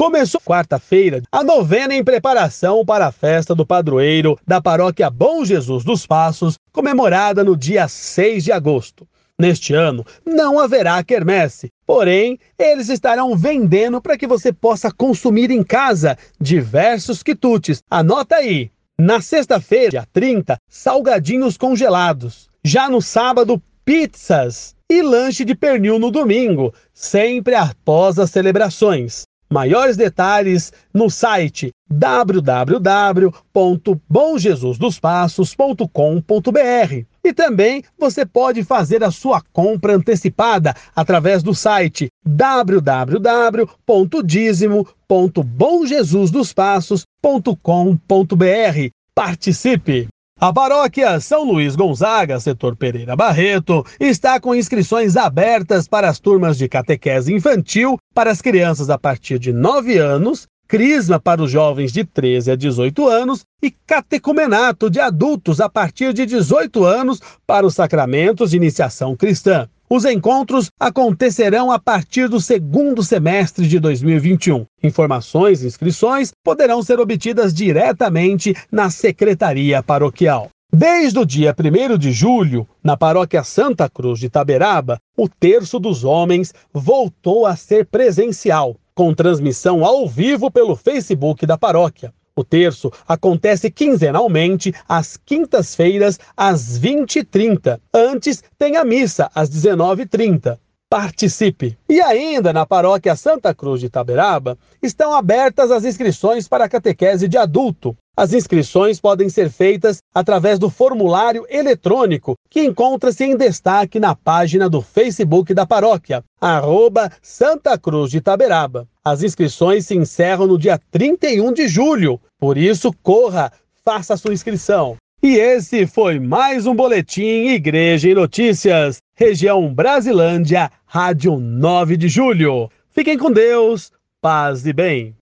Começou quarta-feira a novena em preparação para a festa do padroeiro da paróquia Bom Jesus dos Passos, comemorada no dia 6 de agosto. Neste ano não haverá quermesse, porém eles estarão vendendo para que você possa consumir em casa diversos quitutes. Anota aí. Na sexta-feira, dia 30, salgadinhos congelados. Já no sábado, pizzas e lanche de pernil no domingo, sempre após as celebrações. Maiores detalhes no site www.bomjesusdospassos.com.br. E também você pode fazer a sua compra antecipada através do site www.dízimo.bomjesusdospassos.com.br. Participe! A paróquia São Luís Gonzaga, setor Pereira Barreto, está com inscrições abertas para as turmas de catequese infantil para as crianças a partir de 9 anos, crisma para os jovens de 13 a 18 anos e catecumenato de adultos a partir de 18 anos para os sacramentos de iniciação cristã. Os encontros acontecerão a partir do segundo semestre de 2021. Informações e inscrições poderão ser obtidas diretamente na Secretaria Paroquial. Desde o dia 1 de julho, na paróquia Santa Cruz de Taberaba, o Terço dos Homens voltou a ser presencial, com transmissão ao vivo pelo Facebook da paróquia. O terço acontece quinzenalmente às quintas-feiras, às 20h30. Antes tem a missa, às 19h30. Participe! E ainda na paróquia Santa Cruz de Taberaba estão abertas as inscrições para a catequese de adulto. As inscrições podem ser feitas através do formulário eletrônico que encontra-se em destaque na página do Facebook da paróquia, arroba Santa Cruz de Taberaba. As inscrições se encerram no dia 31 de julho, por isso corra, faça sua inscrição. E esse foi mais um Boletim Igreja e Notícias, região Brasilândia, Rádio 9 de Julho. Fiquem com Deus, paz e bem.